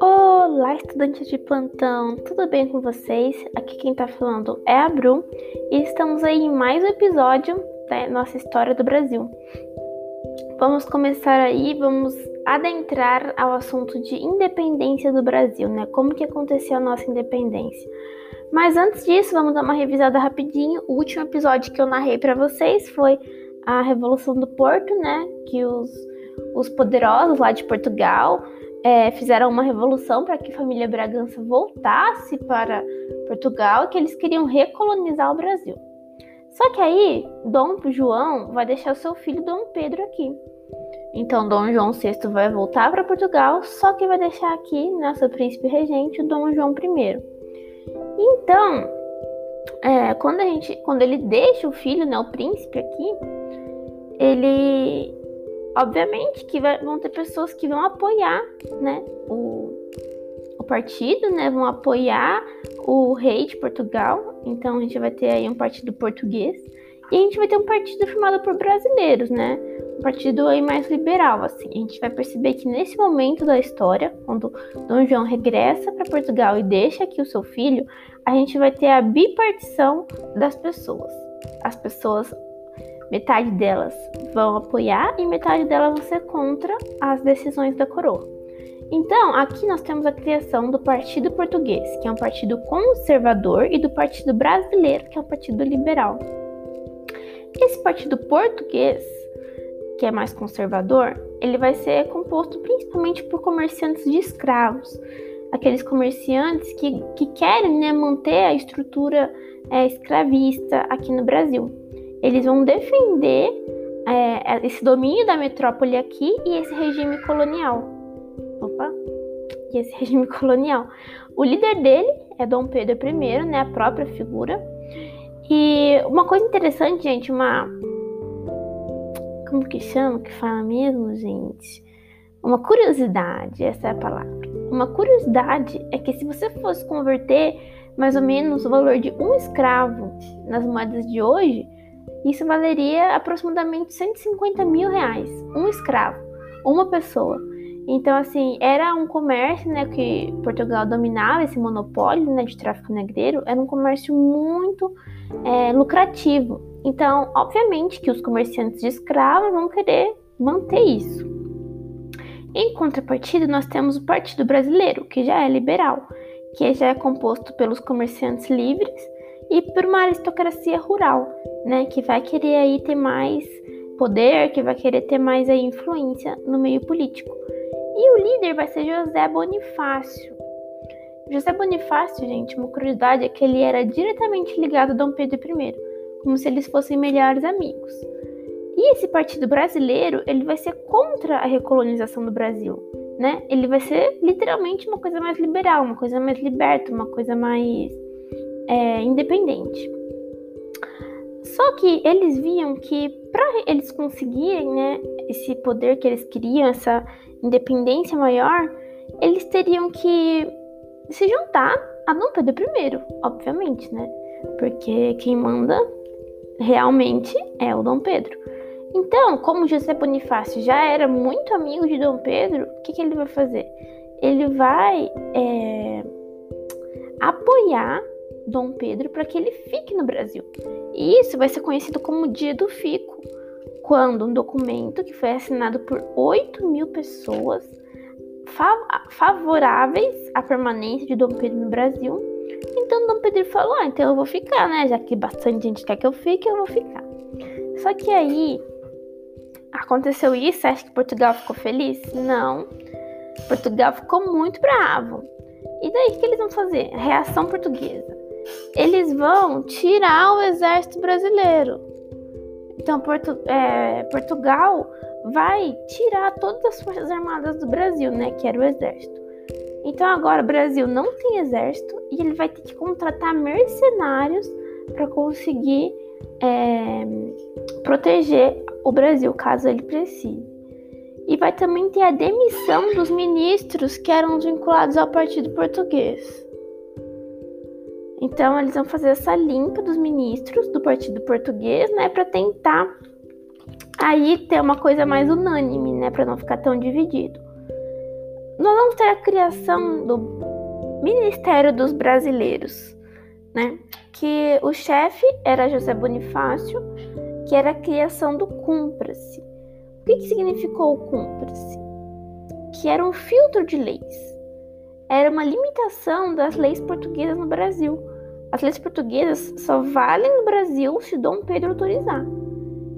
Olá, estudantes de plantão, tudo bem com vocês? Aqui quem tá falando é a Bru e estamos aí em mais um episódio da nossa história do Brasil. Vamos começar aí, vamos adentrar ao assunto de independência do Brasil, né? Como que aconteceu a nossa independência. Mas antes disso, vamos dar uma revisada rapidinho. O último episódio que eu narrei para vocês foi a Revolução do Porto, né? Que os, os poderosos lá de Portugal é, fizeram uma revolução para que a família Bragança voltasse para Portugal que eles queriam recolonizar o Brasil. Só que aí, Dom João vai deixar o seu filho Dom Pedro aqui. Então, Dom João VI vai voltar para Portugal, só que vai deixar aqui, né, seu príncipe regente, Dom João I. Então, é, quando, a gente, quando ele deixa o filho, né, o príncipe aqui, ele obviamente que vai, vão ter pessoas que vão apoiar, né, o, o partido, né, vão apoiar o rei de Portugal. Então a gente vai ter aí um partido português e a gente vai ter um partido formado por brasileiros, né? Um partido aí mais liberal, assim. A gente vai perceber que nesse momento da história, quando Dom João regressa para Portugal e deixa aqui o seu filho, a gente vai ter a bipartição das pessoas. As pessoas Metade delas vão apoiar e metade delas vão ser contra as decisões da coroa. Então, aqui nós temos a criação do Partido Português, que é um partido conservador, e do Partido Brasileiro, que é um partido liberal. Esse partido português, que é mais conservador, ele vai ser composto principalmente por comerciantes de escravos, aqueles comerciantes que, que querem né, manter a estrutura é, escravista aqui no Brasil eles vão defender é, esse domínio da metrópole aqui e esse regime colonial. Opa! E esse regime colonial. O líder dele é Dom Pedro I, né? A própria figura. E uma coisa interessante, gente, uma. Como que chama? Que fala mesmo, gente? Uma curiosidade, essa é a palavra. Uma curiosidade é que se você fosse converter mais ou menos o valor de um escravo nas moedas de hoje, isso valeria aproximadamente 150 mil reais, um escravo, uma pessoa. Então, assim, era um comércio, né, que Portugal dominava, esse monopólio, né, de tráfico negreiro, era um comércio muito é, lucrativo. Então, obviamente que os comerciantes de escravos vão querer manter isso. Em contrapartida, nós temos o Partido Brasileiro, que já é liberal, que já é composto pelos comerciantes livres e por uma aristocracia rural, né, que vai querer aí ter mais poder, que vai querer ter mais aí influência no meio político. E o líder vai ser José Bonifácio. José Bonifácio, gente, uma curiosidade é que ele era diretamente ligado a Dom Pedro I, como se eles fossem melhores amigos. E esse partido brasileiro, ele vai ser contra a recolonização do Brasil, né? Ele vai ser literalmente uma coisa mais liberal, uma coisa mais liberta, uma coisa mais é, independente. Só que eles viam que para eles conseguirem né, esse poder que eles queriam, essa independência maior, eles teriam que se juntar a Dom Pedro I, obviamente, né? Porque quem manda realmente é o Dom Pedro. Então, como José Bonifácio já era muito amigo de Dom Pedro, o que, que ele vai fazer? Ele vai é, apoiar Dom Pedro para que ele fique no Brasil. E isso vai ser conhecido como Dia do Fico, quando um documento que foi assinado por 8 mil pessoas favoráveis à permanência de Dom Pedro no Brasil. Então Dom Pedro falou: ah, então eu vou ficar, né? Já que bastante gente quer que eu fique, eu vou ficar. Só que aí aconteceu isso, acha que Portugal ficou feliz? Não. Portugal ficou muito bravo. E daí o que eles vão fazer? Reação portuguesa eles vão tirar o exército brasileiro. Então, é, Portugal vai tirar todas as forças armadas do Brasil, né? Que era o exército. Então, agora o Brasil não tem exército e ele vai ter que contratar mercenários para conseguir é, proteger o Brasil, caso ele precise. E vai também ter a demissão dos ministros que eram vinculados ao Partido Português. Então, eles vão fazer essa limpa dos ministros do Partido Português, né, para tentar aí ter uma coisa mais unânime, né, para não ficar tão dividido. Nós vamos ter a criação do Ministério dos Brasileiros, né? Que o chefe era José Bonifácio, que era a criação do Cumpra-se. O que, que significou o Cumpra-se? Que era um filtro de leis. Era uma limitação das leis portuguesas no Brasil. As leis portuguesas só valem no Brasil se Dom Pedro autorizar.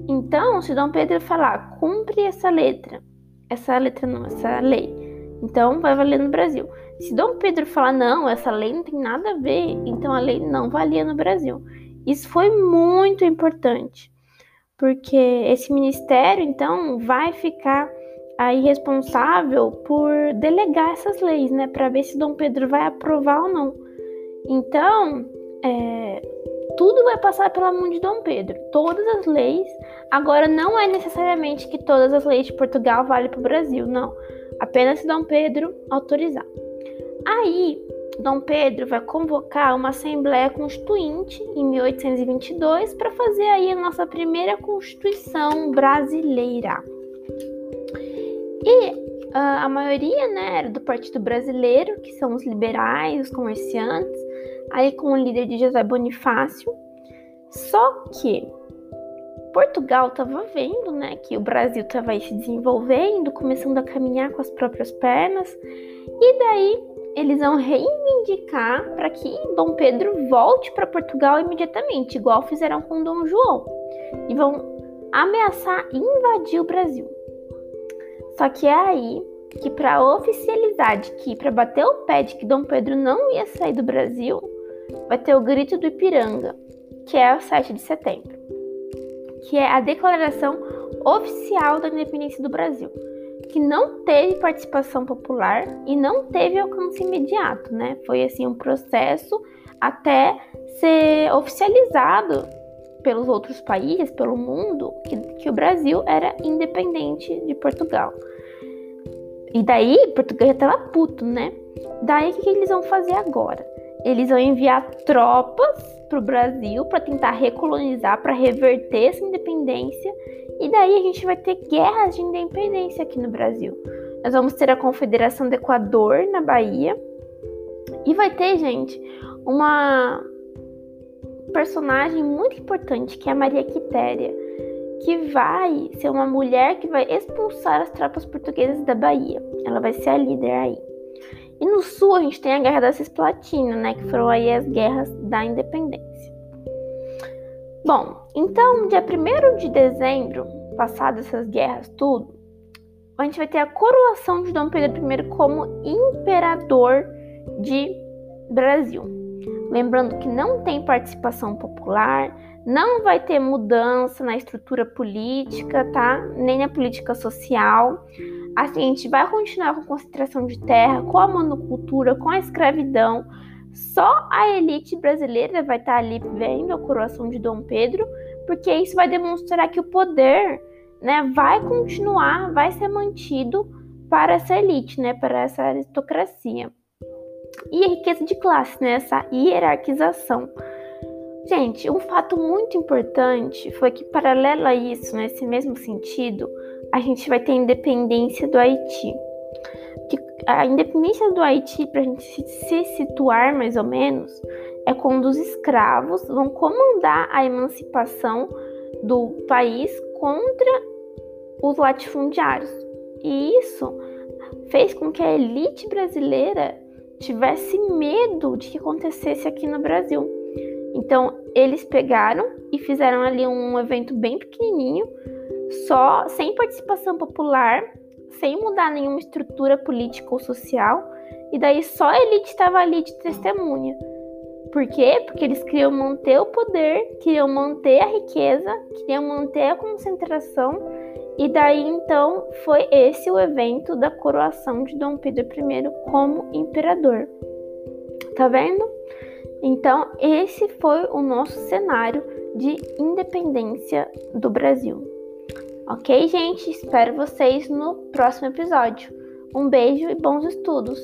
Então, se Dom Pedro falar, cumpre essa letra, essa letra não, essa lei, então vai valer no Brasil. Se Dom Pedro falar, não, essa lei não tem nada a ver, então a lei não valia no Brasil. Isso foi muito importante, porque esse ministério, então, vai ficar aí responsável por delegar essas leis, né, para ver se Dom Pedro vai aprovar ou não. Então, é, tudo vai passar pela mão de Dom Pedro. Todas as leis. Agora, não é necessariamente que todas as leis de Portugal valem para o Brasil, não. Apenas se Dom Pedro autorizar. Aí, Dom Pedro vai convocar uma Assembleia Constituinte em 1822 para fazer aí a nossa primeira Constituição brasileira. E uh, a maioria né, era do Partido Brasileiro, que são os liberais, os comerciantes, aí com o líder de José Bonifácio. Só que Portugal estava vendo, né, que o Brasil estava se desenvolvendo, começando a caminhar com as próprias pernas, e daí eles vão reivindicar para que Dom Pedro volte para Portugal imediatamente, igual fizeram com Dom João, e vão ameaçar invadir o Brasil. Só que é aí que para oficializar de que para bater o pé de que Dom Pedro não ia sair do Brasil, vai ter o grito do Ipiranga, que é o 7 de setembro, que é a declaração oficial da independência do Brasil, que não teve participação popular e não teve alcance imediato, né? Foi assim um processo até ser oficializado pelos outros países, pelo mundo, que, que o Brasil era independente de Portugal. E daí, Portugal já tava puto, né? Daí, o que, que eles vão fazer agora? Eles vão enviar tropas pro Brasil para tentar recolonizar, para reverter essa independência. E daí a gente vai ter guerras de independência aqui no Brasil. Nós vamos ter a Confederação do Equador na Bahia. E vai ter, gente, uma personagem muito importante que é a Maria Quitéria que vai ser uma mulher que vai expulsar as tropas portuguesas da Bahia. Ela vai ser a líder aí. E no sul a gente tem a Guerra da Cisplatina, né, que foram aí as guerras da independência. Bom, então, dia 1 de dezembro, passadas essas guerras tudo, a gente vai ter a coroação de Dom Pedro I como imperador de Brasil. Lembrando que não tem participação popular, não vai ter mudança na estrutura política, tá? Nem na política social. Assim, a gente vai continuar com a concentração de terra, com a monocultura, com a escravidão. Só a elite brasileira vai estar ali vendo a coroação de Dom Pedro, porque isso vai demonstrar que o poder, né, vai continuar, vai ser mantido para essa elite, né, para essa aristocracia. E a riqueza de classe, né, essa hierarquização. Gente, um fato muito importante foi que, paralelo a isso, nesse mesmo sentido, a gente vai ter a independência do Haiti. A independência do Haiti, para a gente se situar mais ou menos, é quando os escravos vão comandar a emancipação do país contra os latifundiários. E isso fez com que a elite brasileira tivesse medo de que acontecesse aqui no Brasil. Então, eles pegaram e fizeram ali um evento bem pequenininho, só sem participação popular, sem mudar nenhuma estrutura política ou social, e daí só a elite estava ali de testemunha. Por quê? Porque eles queriam manter o poder, queriam manter a riqueza, queriam manter a concentração, e daí então foi esse o evento da coroação de Dom Pedro I como imperador. Tá vendo? Então, esse foi o nosso cenário de independência do Brasil. Ok, gente? Espero vocês no próximo episódio. Um beijo e bons estudos!